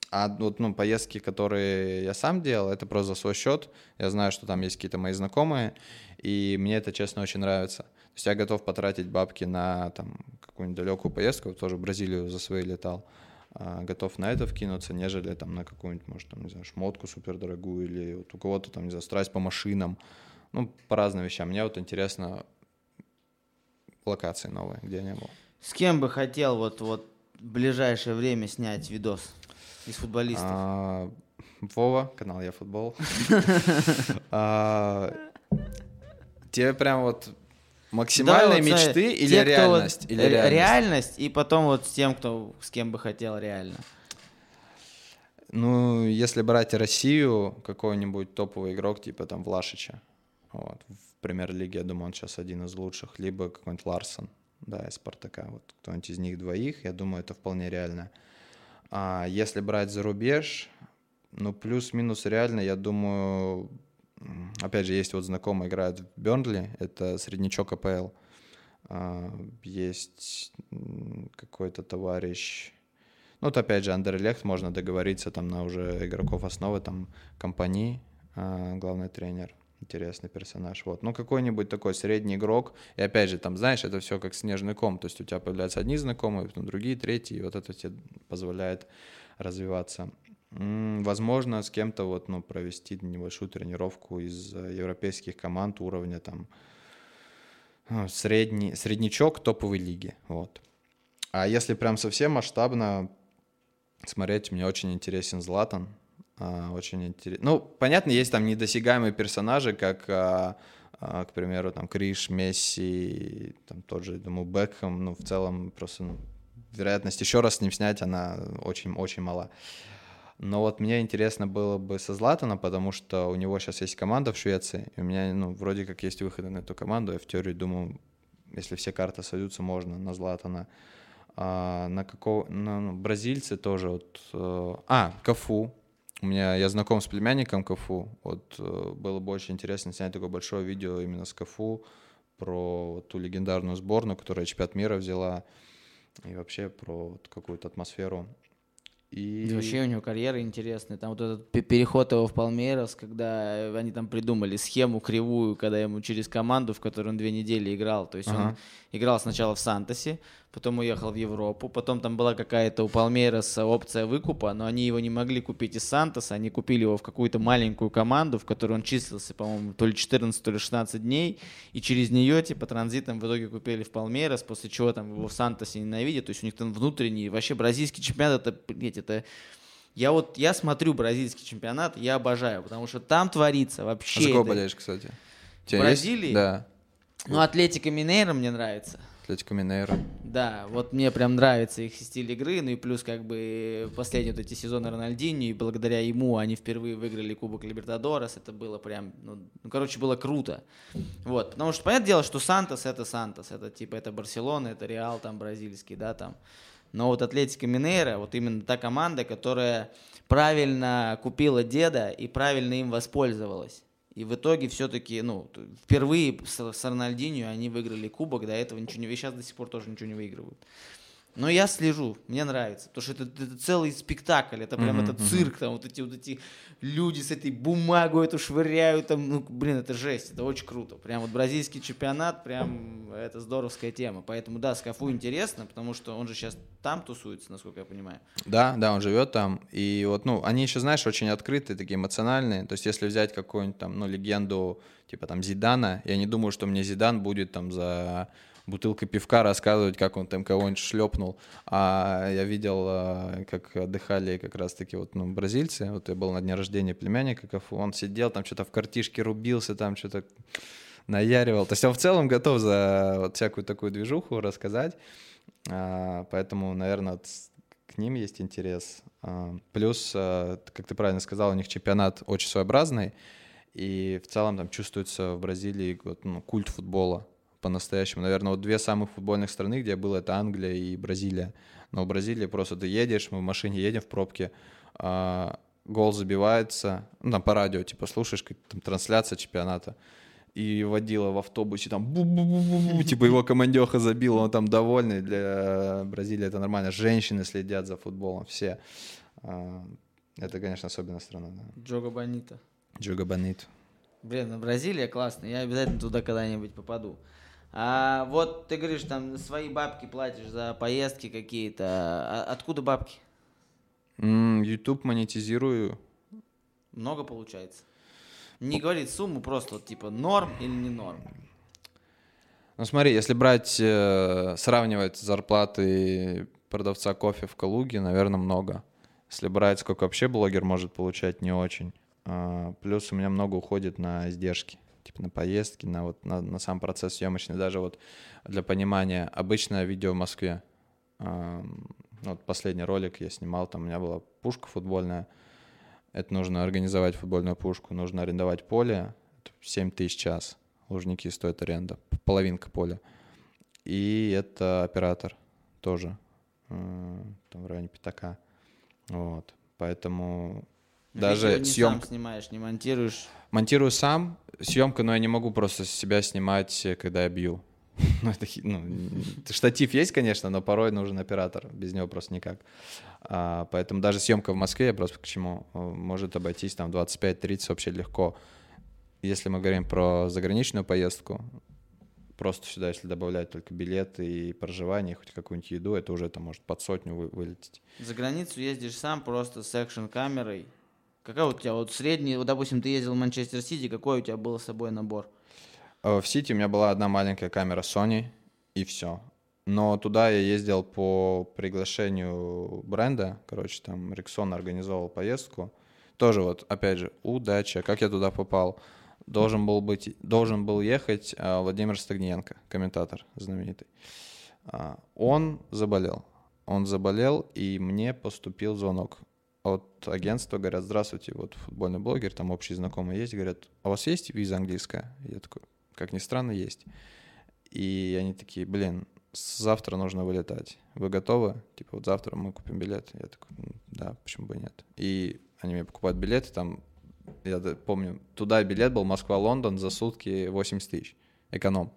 А вот, ну, поездки, которые я сам делал, это просто за свой счет. Я знаю, что там есть какие-то мои знакомые, и мне это, честно, очень нравится. То есть я готов потратить бабки на там какую-нибудь далекую поездку, тоже в Бразилию за свои летал. А, готов на это вкинуться, нежели там на какую-нибудь, может, там, не знаю, шмотку супердорогую или вот у кого-то там, не знаю, страсть по машинам, ну, по разным вещам. Мне вот интересно локации новые, где я не был. С кем бы хотел вот, вот в ближайшее время снять видос из футболистов? А, Вова, канал Я Футбол. А, тебе прям вот Максимальные мечты или реальность? Или реальность? Реальность, и потом вот с тем, кто с кем бы хотел реально. Ну, если брать Россию, какой-нибудь топовый игрок, типа там Влашича, вот, в премьер-лиге, я думаю, он сейчас один из лучших, либо какой-нибудь Ларсон, да, из Спартака, вот кто-нибудь из них двоих, я думаю, это вполне реально. А если брать за рубеж, ну, плюс-минус реально, я думаю, опять же, есть вот знакомый играет в Бернли, это среднячок АПЛ. А, есть какой-то товарищ, ну, вот опять же, Андерлехт, можно договориться там на уже игроков основы, там, компании, а, главный тренер, интересный персонаж, вот. Ну, какой-нибудь такой средний игрок, и опять же, там, знаешь, это все как снежный ком, то есть у тебя появляются одни знакомые, потом другие, третьи, и вот это тебе позволяет развиваться. Возможно, с кем-то вот, ну, провести небольшую тренировку из э, европейских команд уровня там ну, средний, среднячок топовой лиги. Вот. А если прям совсем масштабно смотреть, мне очень интересен Златан. А, очень интересно. Ну, понятно, есть там недосягаемые персонажи, как, а, а, к примеру, там Криш, Месси, там тот же, думаю, Бекхэм. Ну, в целом, просто ну, вероятность еще раз с ним снять, она очень-очень мала. Но вот мне интересно было бы со Златана, потому что у него сейчас есть команда в Швеции, и у меня, ну, вроде как есть выходы на эту команду. Я в теории думаю, если все карты сойдутся, можно на Златана. А, на какого... На, ну, бразильцы тоже вот... Э, а, Кафу. У меня, я знаком с племянником Кафу. Вот э, было бы очень интересно снять такое большое видео именно с Кафу про вот ту легендарную сборную, которая чемпионат мира взяла, и вообще про вот какую-то атмосферу и... и вообще у него карьера интересная. Там вот этот переход его в Палмейрос, когда они там придумали схему кривую, когда ему через команду, в которой он две недели играл. То есть ага. он играл сначала в Сантосе, потом уехал в Европу, потом там была какая-то у Палмейроса опция выкупа, но они его не могли купить из Сантоса, они купили его в какую-то маленькую команду, в которой он числился, по-моему, то ли 14, то ли 16 дней, и через нее, типа, транзитом в итоге купили в Палмейрос, после чего там его в Сантосе ненавидят, то есть у них там внутренний, вообще бразильский чемпионат, это, блядь, это я вот, я смотрю бразильский чемпионат, я обожаю, потому что там творится вообще... А за кого болеешь, кстати? В Бразилии? Есть? Да. Ну, Атлетика Минейра мне нравится. Атлетико Минейро. Да, вот мне прям нравится их стиль игры, ну и плюс как бы последние вот эти сезоны Рональдини, и благодаря ему они впервые выиграли Кубок Либертадорес, это было прям, ну, ну, короче, было круто. Вот, потому что, понятное дело, что Сантос это Сантос, это типа, это Барселона, это Реал там бразильский, да, там. Но вот Атлетика Минейра, вот именно та команда, которая правильно купила деда и правильно им воспользовалась. И в итоге все-таки, ну, впервые с, с Рональдинho они выиграли кубок, до этого ничего не... И сейчас до сих пор тоже ничего не выигрывают. Но я слежу, мне нравится, потому что это, это целый спектакль, это прям Мгм, это цирк, там вот эти вот эти люди с этой бумагой эту швыряют, там, ну, блин, это жесть, это очень круто. Прям вот бразильский чемпионат, прям это здоровская тема. Поэтому, да, Скафу интересно, потому что он же сейчас там тусуется, насколько я понимаю. Да, да, он живет там. И вот, ну, они еще, знаешь, очень открытые, такие эмоциональные. То есть, если взять какую-нибудь там, ну, легенду, типа там Зидана, я не думаю, что мне Зидан будет там за бутылкой пивка рассказывать, как он там кого-нибудь шлепнул. А я видел, а, как отдыхали как раз-таки вот, ну, бразильцы. Вот я был на дне рождения племянника. Он сидел там, что-то в картишке рубился, там что-то наяривал. То есть он в целом готов за вот всякую такую движуху рассказать. А, Поэтому, наверное, к ним есть интерес. А, Плюс, как ты правильно сказал, у них чемпионат очень своеобразный. И в целом там чувствуется в Бразилии вот, ну, культ футбола по-настоящему. Наверное, вот две самых футбольных страны, где я был, это Англия и Бразилия. Но в Бразилии просто ты едешь, мы в машине едем в пробке, а, гол забивается, ну, там по радио, типа, слушаешь, как там трансляция чемпионата, и водила в автобусе, там, бу-бу-бу-бу-бу, типа, его командеха забил, он там довольный, для Бразилии это нормально, женщины следят за футболом, все. А, Это, конечно, особенная страна, да. Джога Бонита. Джуга Бонит. Блин, ну Бразилия классная, я обязательно туда когда-нибудь попаду. А вот ты говоришь, там свои бабки платишь за поездки какие-то. А откуда бабки? YouTube монетизирую. Много получается? Не говорит сумму, просто вот типа норм или не норм. Ну смотри, если брать, э, сравнивать зарплаты продавца кофе в Калуге, наверное, много. Если брать, сколько вообще блогер может получать, не очень. А, Плюс у меня много уходит на издержки, типа на поездки, на вот на, на сам процесс съемочный. Даже вот для понимания, обычное видео в Москве. ну, Вот последний ролик я снимал, там у меня была пушка футбольная. Это нужно организовать футбольную пушку, нужно арендовать поле. Это 7 тысяч час. Лужники стоят аренда, половинка поля. И это оператор тоже, э, там в районе пятака. Вот, поэтому даже съемка... сам снимаешь, не монтируешь. Монтирую сам съемку, но я не могу просто себя снимать, э, когда я бью. Ну, это ну, штатив есть, конечно, но порой нужен оператор. Без него просто никак. А, поэтому даже съемка в Москве, я просто к чему, э, может обойтись там 25-30 вообще легко. Если мы говорим про заграничную поездку, просто сюда, если добавлять только билеты и проживание, хоть какую-нибудь еду, это уже там может под сотню вы- вылететь. За границу ездишь сам просто с экшн-камерой. Какая у тебя вот средний, вот, допустим, ты ездил в Манчестер Сити, какой у тебя был с собой набор? Э, В Сити у меня была одна маленькая камера Sony, и все. Но туда я ездил по приглашению бренда. Короче, там Риксон организовал поездку. Тоже вот, опять же, удача. Как я туда попал? Должен был, быть, должен был ехать а, Владимир Стагниенко, комментатор знаменитый. А, Он заболел. Он заболел, и мне поступил звонок от агентства. Говорят, здравствуйте, вот футбольный блогер, там общий знакомый есть. Говорят, а у вас есть виза английская? Я такой, как ни странно, есть. И они такие, блин, завтра нужно вылетать. Вы готовы? Типа, вот завтра мы купим билет. Я такой, «М, да, почему бы нет. И они мне покупают билеты, там, я помню, туда билет был Москва-Лондон за сутки 80 тысяч, эконом.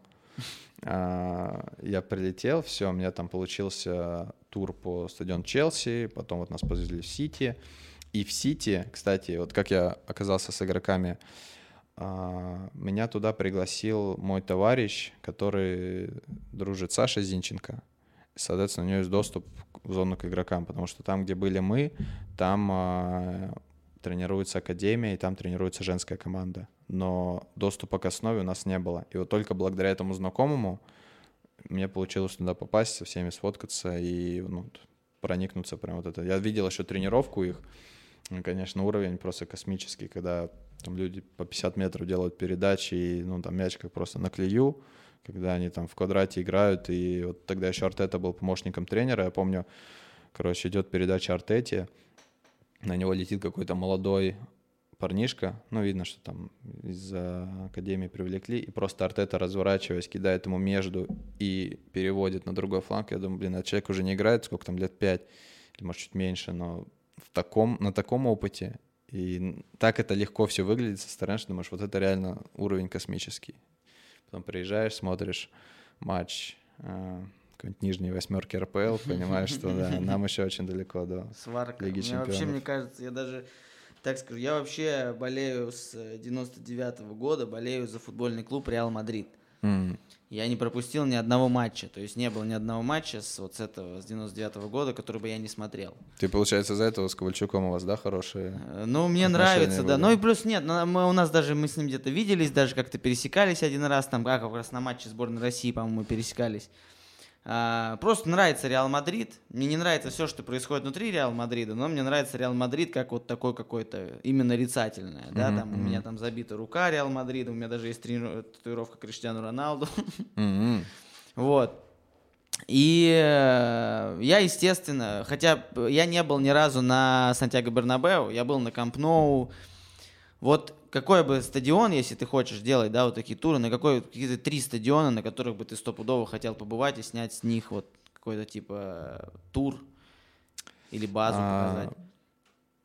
А, Я прилетел, все, у меня там получился тур по стадиону Челси, потом вот нас повезли в Сити. И в Сити, кстати, вот как я оказался с игроками, а, меня туда пригласил мой товарищ, который дружит с Сашей Зинченко. Соответственно, у него есть доступ в зону к игрокам, потому что там, где были мы, там а, тренируется академия, и там тренируется женская команда. Но доступа к основе у нас не было. И вот только благодаря этому знакомому мне получилось туда попасть, со всеми сфоткаться и ну, проникнуться прям вот это. Я видел еще тренировку их. Конечно, уровень просто космический, когда там люди по 50 метров делают передачи, и ну, там мяч как просто на клею, когда они там в квадрате играют, и вот тогда еще Артета был помощником тренера, я помню, короче, идет передача Артете, на него летит какой-то молодой парнишка, ну, видно, что там из академии привлекли, и просто Артета, разворачиваясь, кидает ему между и переводит на другой фланг. Я думаю, блин, этот человек уже не играет, сколько там, лет пять, или, может, чуть меньше, но в таком, на таком опыте, и так это легко все выглядит со стороны, что думаешь, вот это реально уровень космический. Потом приезжаешь, смотришь матч э, какой-нибудь нижней восьмерки РПЛ, понимаешь, что да, нам еще очень далеко до Сварка. Лиги Мне вообще, Чемпионов. мне кажется, я даже так скажу, я вообще болею с 99 года, болею за футбольный клуб Реал Мадрид. М, Я не пропустил ни одного матча, то есть не было ни одного матча с вот с этого, с 99 года, который бы я не смотрел. Ты, получается, из-за этого с Ковальчуком у вас, да, хорошие? Э, Ну, мне нравится, да. были. Ну и плюс нет, ну, мы, у нас даже мы с ним где-то виделись, даже как-то пересекались один раз, там, как как раз на матче сборной России, по-моему, мы пересекались. А, просто нравится Реал Мадрид. Мне не нравится все, что происходит внутри Реал Мадрида, но мне нравится Реал Мадрид как вот такой какой-то именно нарицательное. Да? Мгм, Там у меня там забита рука Реал Мадрида, у меня даже есть трени- татуировка Криштиану Роналду. М-м. Вот. И э, я, естественно, хотя я не был ни разу на Сантьяго Бернабеу, я был на Камп Ноу. Вот какой бы стадион, если ты хочешь делать, да, вот такие туры, на какой какие-то три стадиона, на которых бы ты стопудово хотел побывать и снять с них вот какой-то типа тур или базу А, показать.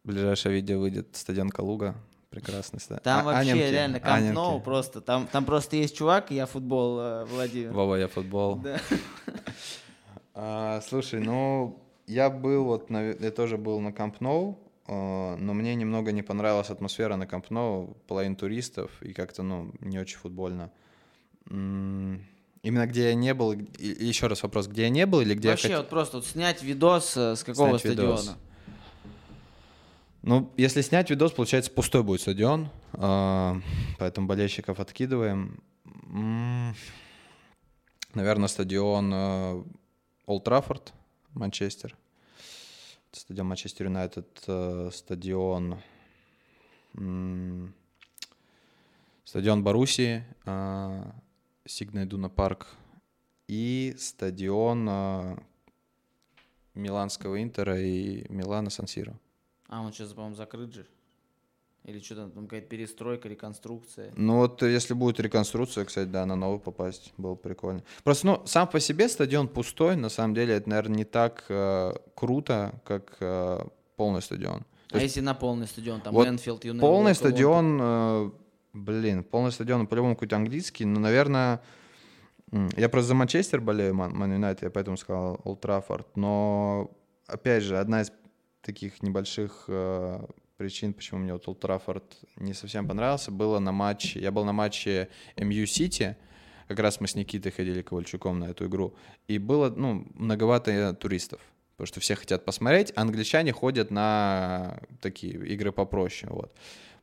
Ближайшее видео выйдет стадион Калуга. Прекрасный стадион. Там А- вообще Анемки, реально Анемки. Ноу просто, там, там просто есть чувак, я футбол, э, Владимир. Вова, я футбол. Да. А, слушай, ну, я был вот, на- я тоже был на Ноу, а, но мне немного не понравилась атмосфера на Камп Ноу, половина туристов, и как-то, ну, не очень футбольно. Именно где я не был, и- еще раз вопрос, где я не был или где Вообще, я вот просто вот снять видос э, с какого Снять видос. стадиона? Ну, если снять видос, получается, пустой будет стадион, а, поэтому болельщиков откидываем. Наверное, стадион э, Олд Траффорд, Манчестер. Стадион Манчестер Юнайтед, э, стадион... Стадион Боруссии, а, Сигна Идуна Парк и стадион э, Миланского Интера и Милана Сан-Сиро. А, он сейчас, по-моему, закрыт же. Или что-то там какая-то перестройка, реконструкция. Ну вот э, если будет реконструкция, кстати, да, на новый попасть, было бы прикольно. Просто, ну, сам по себе стадион пустой, на самом деле, это, наверное, не так э, круто, как э, полный стадион. То а есть если на полный стадион, там вот Энфилд, Юнайтед? полный Уолкер, стадион, э, блин, полный стадион, по-любому какой-то английский, но, наверное, я просто за Манчестер болею, Ман Ман Юнайтед, я поэтому сказал Олд Траффорд, но, опять же, одна из таких небольших э, причин, почему мне вот Олд не совсем понравился, было на матче, я был на матче МЮ Сити, как раз мы с Никитой ходили Ковальчуком на эту игру, и было, ну, многовато туристов, потому что все хотят посмотреть, а англичане ходят на такие игры попроще, вот.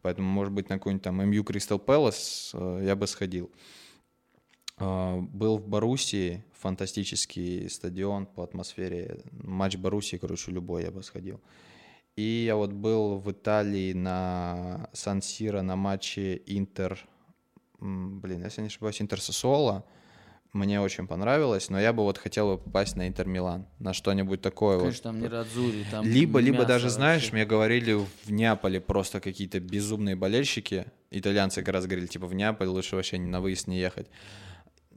Поэтому, может быть, на какой-нибудь там МЮ Кристал Пэлас я бы сходил. А, Был в Боруссии, фантастический стадион по атмосфере. Матч Боруссии, короче, любой я бы сходил. И я вот был в Италии на Сан-Сиро на матче Интер, блин, если не ошибаюсь, Интер Сосуола. Мне очень понравилось, но я бы вот хотел бы попасть на Интер Милан, на что-нибудь такое. вот. Конечно, там не Радзури, там Либо, либо даже, знаешь, вообще. мне говорили в Неаполе просто какие-то безумные болельщики. Итальянцы как раз говорили, типа, в Неаполь лучше вообще на выезд не ехать.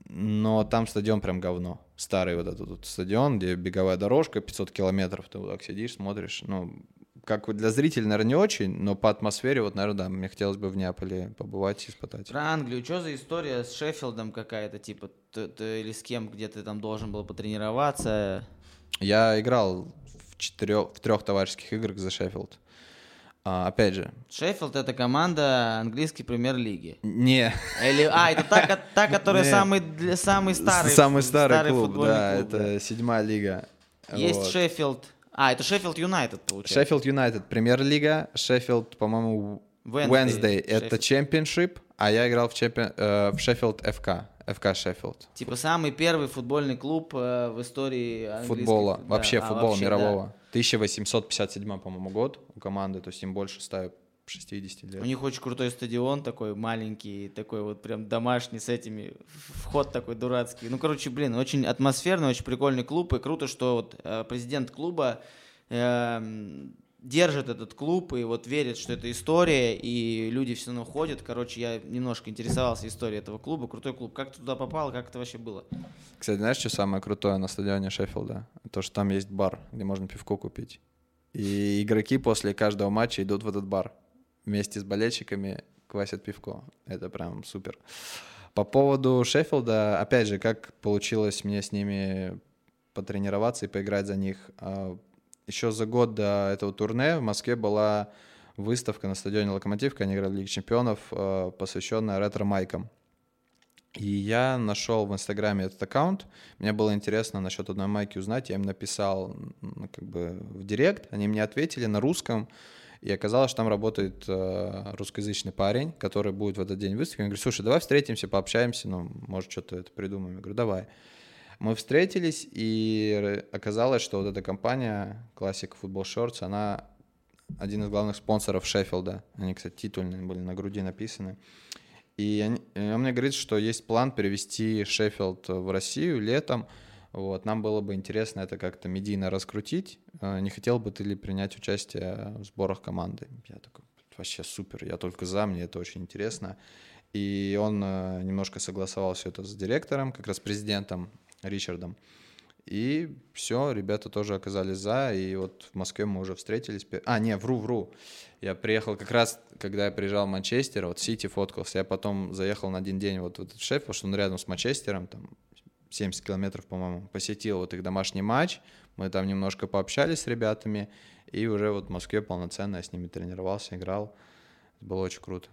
Но там стадион прям говно. Старый вот этот вот стадион, где беговая дорожка, 500 километров, ты вот так сидишь, смотришь. Ну, как для зрителей, наверное, не очень, но по атмосфере, вот, наверное, да, мне хотелось бы в Неаполе побывать и испытать. Про Англию, что за история с Шеффилдом какая-то, типа, т- т- или с кем, где ты там должен был потренироваться? Я играл в, четырех, в трех товарищеских играх за Шеффилд. А, опять же, Шеффилд это команда английской премьер-лиги. не, Или, а, это та, та которая Не. самый, самый старый, Самый старый, клуб, футбольный да, клуб, это да. седьмая лига. Есть Вот. Шеффилд. А, это Шеффилд Юнайтед, получается. Шеффилд Юнайтед, премьер-лига, Шеффилд, по-моему, Wednesday, Wednesday, это чемпионшип, а я играл в, чемпион, э, в Шеффилд ФК, ФК Шеффилд. Типа самый первый футбольный клуб э, в истории Футбола, фут- вообще да, а, футбола вообще, да. мирового. 1857, по-моему, год у команды, то есть им больше ставят 60 лет. У них очень крутой стадион такой маленький, такой вот прям домашний с этими, вход такой дурацкий. Ну, короче, блин, очень атмосферный, очень прикольный клуб, и круто, что вот э, президент клуба эм, держит этот клуб и вот верит, что это история, и люди все равно ходят. Короче, я немножко интересовался историей этого клуба. Крутой клуб. Как ты туда попал, как это вообще было? Кстати, знаешь, что самое крутое на стадионе Шеффилда? То, что там есть бар, где можно пивко купить. И игроки после каждого матча идут в этот бар. Вместе с болельщиками квасят пивко. Это прям супер. По поводу Шеффилда, опять же, как получилось мне с ними потренироваться и поиграть за них. А, еще за год до этого турне в Москве была выставка на стадионе «Локомотив», они играли в Лиге чемпионов, а, посвященная ретро-майкам. И я нашел в Инстаграме этот аккаунт. Мне было интересно насчет одной майки узнать. Я им написал как бы в директ. Они мне ответили на русском. И оказалось, что там работает э, русскоязычный парень, который будет в этот день выставки. Я говорю, слушай, давай встретимся, пообщаемся, ну, может, что-то это придумаем. Я говорю, давай. Мы встретились, и оказалось, что вот эта компания Classic Football Shorts, она один из главных спонсоров Шеффилда. Они, кстати, титульные были на груди написаны. И они, он мне говорит, что есть план перевести Шеффилд в Россию летом. Вот, нам было бы интересно это как-то медийно раскрутить. Э, не хотел бы ты ли принять участие в сборах команды? Я такой, вообще супер, я только за, мне это очень интересно. И он э, немножко согласовал все это с директором, как раз президентом Ричардом. И все, ребята тоже оказались за, и вот в Москве мы уже встретились. А, не, вру, вру. Я приехал как раз, когда я приезжал в Манчестер, вот Сити фоткался, я потом заехал на один день вот в этот шеф, потому что он рядом с Манчестером, там 70 километров, по-моему, посетил вот их домашний матч, мы там немножко пообщались с ребятами, и уже вот в Москве полноценно я с ними тренировался, играл. Было очень круто.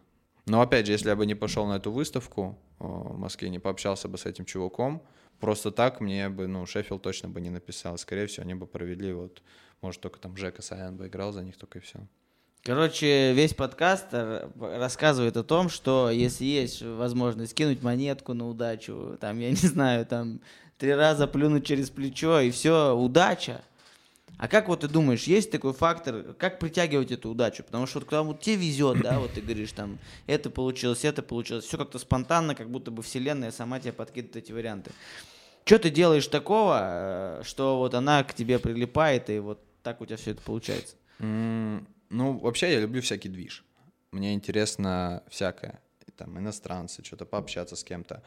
Но опять же, если я бы не пошел на эту выставку в Москве, не пообщался бы с этим чуваком, просто так мне бы, ну, Шеффилд точно бы не написал. Скорее всего, они бы провели вот, может, только там Жека Саян бы играл за них, только и все. Короче, весь подкаст рассказывает о том, что если есть возможность кинуть монетку на удачу, там, я не знаю, там, три раза плюнуть через плечо, и все, удача. А как вот ты думаешь, есть такой фактор, как притягивать эту удачу? Потому что вот когда вот тебе везет, да, вот ты говоришь, там, это получилось, это получилось, все как-то спонтанно, как будто бы вселенная сама тебе подкидывает эти варианты. Что ты делаешь такого, э, что вот она к тебе прилипает, и вот так у тебя все это получается? Ну, вообще я люблю всякий движ. Мне интересно всякое. Там иностранцы, что-то пообщаться с кем-то.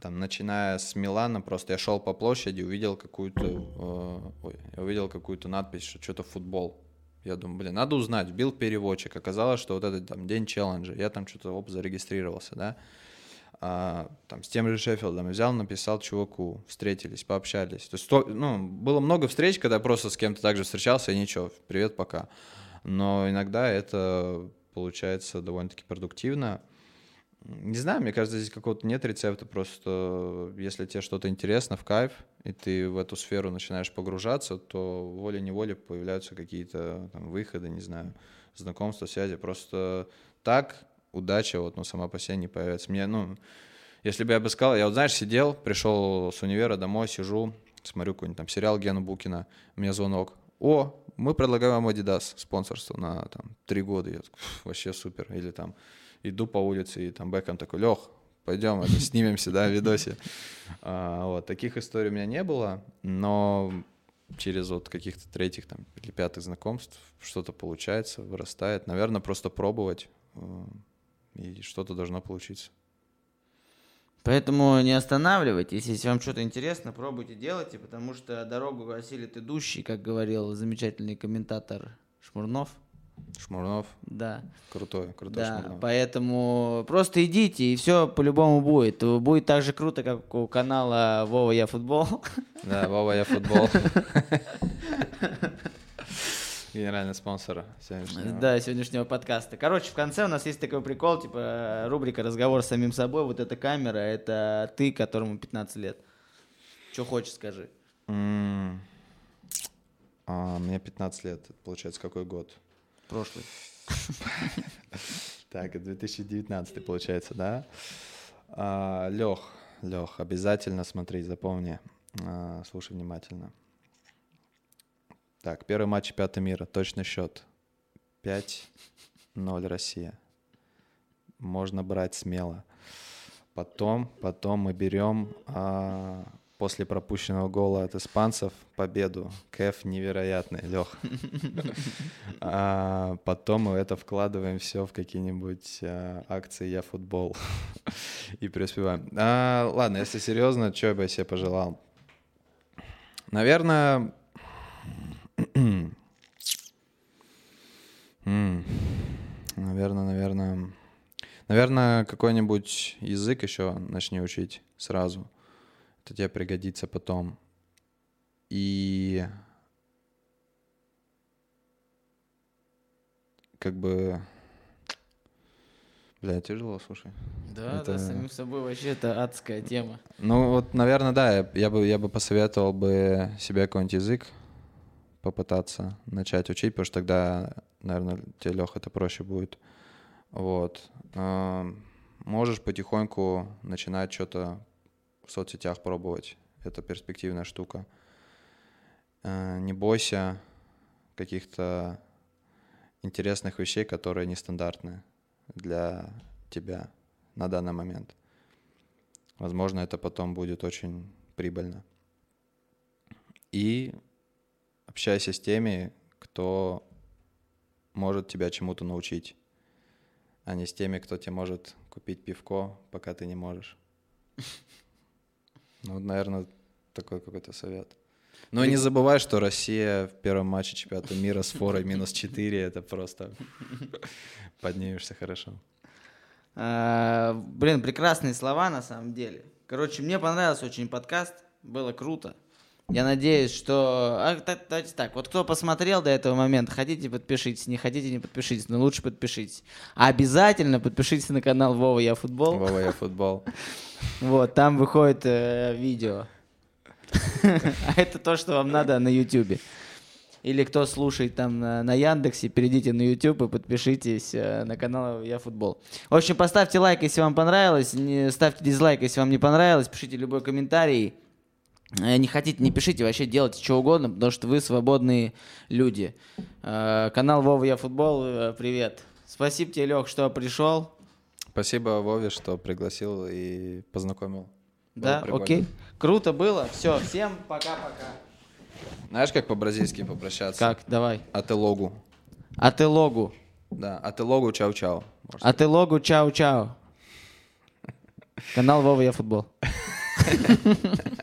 Там, начиная с Милана, просто я шел по площади, увидел какую-то, э, ой, увидел какую-то надпись, что что-то футбол. Я думаю, блин, надо узнать, вбил переводчик. Оказалось, что вот этот там день челленджа. Я там что-то оп, зарегистрировался, да. А, там с тем же Шеффилдом взял, написал чуваку, встретились, пообщались. То есть, ну, было много встреч, когда я просто с кем-то также встречался, и ничего, привет, пока но иногда это получается довольно-таки продуктивно. Не знаю, мне кажется, здесь какого-то нет рецепта, просто если тебе что-то интересно, в кайф, и ты в эту сферу начинаешь погружаться, то волей-неволей появляются какие-то там, выходы, не знаю, знакомства, связи. Просто так удача вот, ну, сама по себе не появится. Мне, ну, если бы я бы сказал, я вот, знаешь, сидел, пришел с универа домой, сижу, смотрю какой-нибудь там сериал Гена Букина, меня звонок. О, мы предлагаем вам Adidas спонсорство на там, три года. Я такой, вообще супер. Или там иду по улице, и там Беком такой, Лех, пойдем, это, снимемся, да, в видосе. А, вот, таких историй у меня не было, но через вот каких-то третьих там, или пятых знакомств что-то получается, вырастает. Наверное, просто пробовать, э, и что-то должно получиться. Поэтому не останавливайтесь. Если вам что-то интересно, пробуйте, делайте, потому что дорогу осилит идущий, как говорил замечательный комментатор Шмурнов. Шмурнов. Да. Крутой, крутой да, Шмурнов. Поэтому просто идите, и все по-любому будет. Будет так же круто, как у канала Вова Я Футбол. Да, Вова Я Футбол. Генеральный спонсор сегодняшнего. Да, сегодняшнего подкаста. Короче, в конце у нас есть такой прикол, типа рубрика «Разговор с самим собой». Вот эта камера — это ты, которому 15 лет. Что хочешь, скажи. Mm. А, мне 15 лет. Получается какой год? Прошлый. Так, 2019 получается, да? А, Лех, Лех, обязательно смотри, запомни. А, слушай внимательно. Так, первый матч чемпионата мира, точный счет. 5-0 Россия. Можно брать смело. Потом, потом мы берем а, после пропущенного гола от испанцев победу. Кэф невероятный, Лех. А, потом мы это вкладываем все в какие-нибудь а, акции «Я футбол» и преуспеваем. А, ладно, если серьезно, что я бы себе пожелал? Наверное, Наверное, наверное. Наверное, какой-нибудь язык еще начни учить сразу. Это тебе пригодится потом. И как бы... Бля, тяжело, слушай. Да, Это- да, самим собой вообще это адская тема. Ну вот, наверное, да, я, я бы, я бы посоветовал бы себе какой-нибудь язык попытаться начать учить, потому что тогда, наверное, тебе, Лех, это проще будет. Вот. Ам, Можешь потихоньку начинать что-то в соцсетях пробовать. Это перспективная штука. Э, Не бойся каких-то интересных вещей, которые нестандартные для тебя на данный момент. Возможно, это потом будет очень прибыльно. И общайся с теми, кто может тебя чему-то научить, а не с теми, кто тебе может купить пивко, пока ты не можешь. Ну, наверное, такой какой-то совет. Но не забывай, что Россия в первом матче чемпионата мира с форой минус 4, это просто поднимешься хорошо. А, Блин, прекрасные слова на самом деле. Короче, мне понравился очень подкаст, было круто. Я надеюсь, что... а, та- Давайте так, вот кто посмотрел до этого момента, хотите подпишитесь, не хотите не подпишитесь, но лучше подпишитесь. А обязательно подпишитесь на канал Вова Я Футбол. Вова, я футбол. Вот, там выходит э, видео. А это то, что вам надо на Ютубе. Или кто слушает там на, на Яндексе, перейдите на YouTube и подпишитесь э, на канал Я Футбол. В общем, поставьте лайк, если вам понравилось, не, ставьте дизлайк, если вам не понравилось, пишите любой комментарий. Э, Не хотите, не пишите, вообще делайте что угодно, потому что вы свободные люди. Э, Канал Вова Я Футбол, э, привет. Спасибо тебе, Лех, что пришел. Спасибо Вове, что пригласил и познакомил. Да, окей. Круто было. Все, всем пока-пока. Знаешь, как по-бразильски попрощаться? Как? Давай. Ателогу. А ты логу. Да, ателогу чау-чау. можно А ты логу чау-чау. Канал Вова Я Футбол.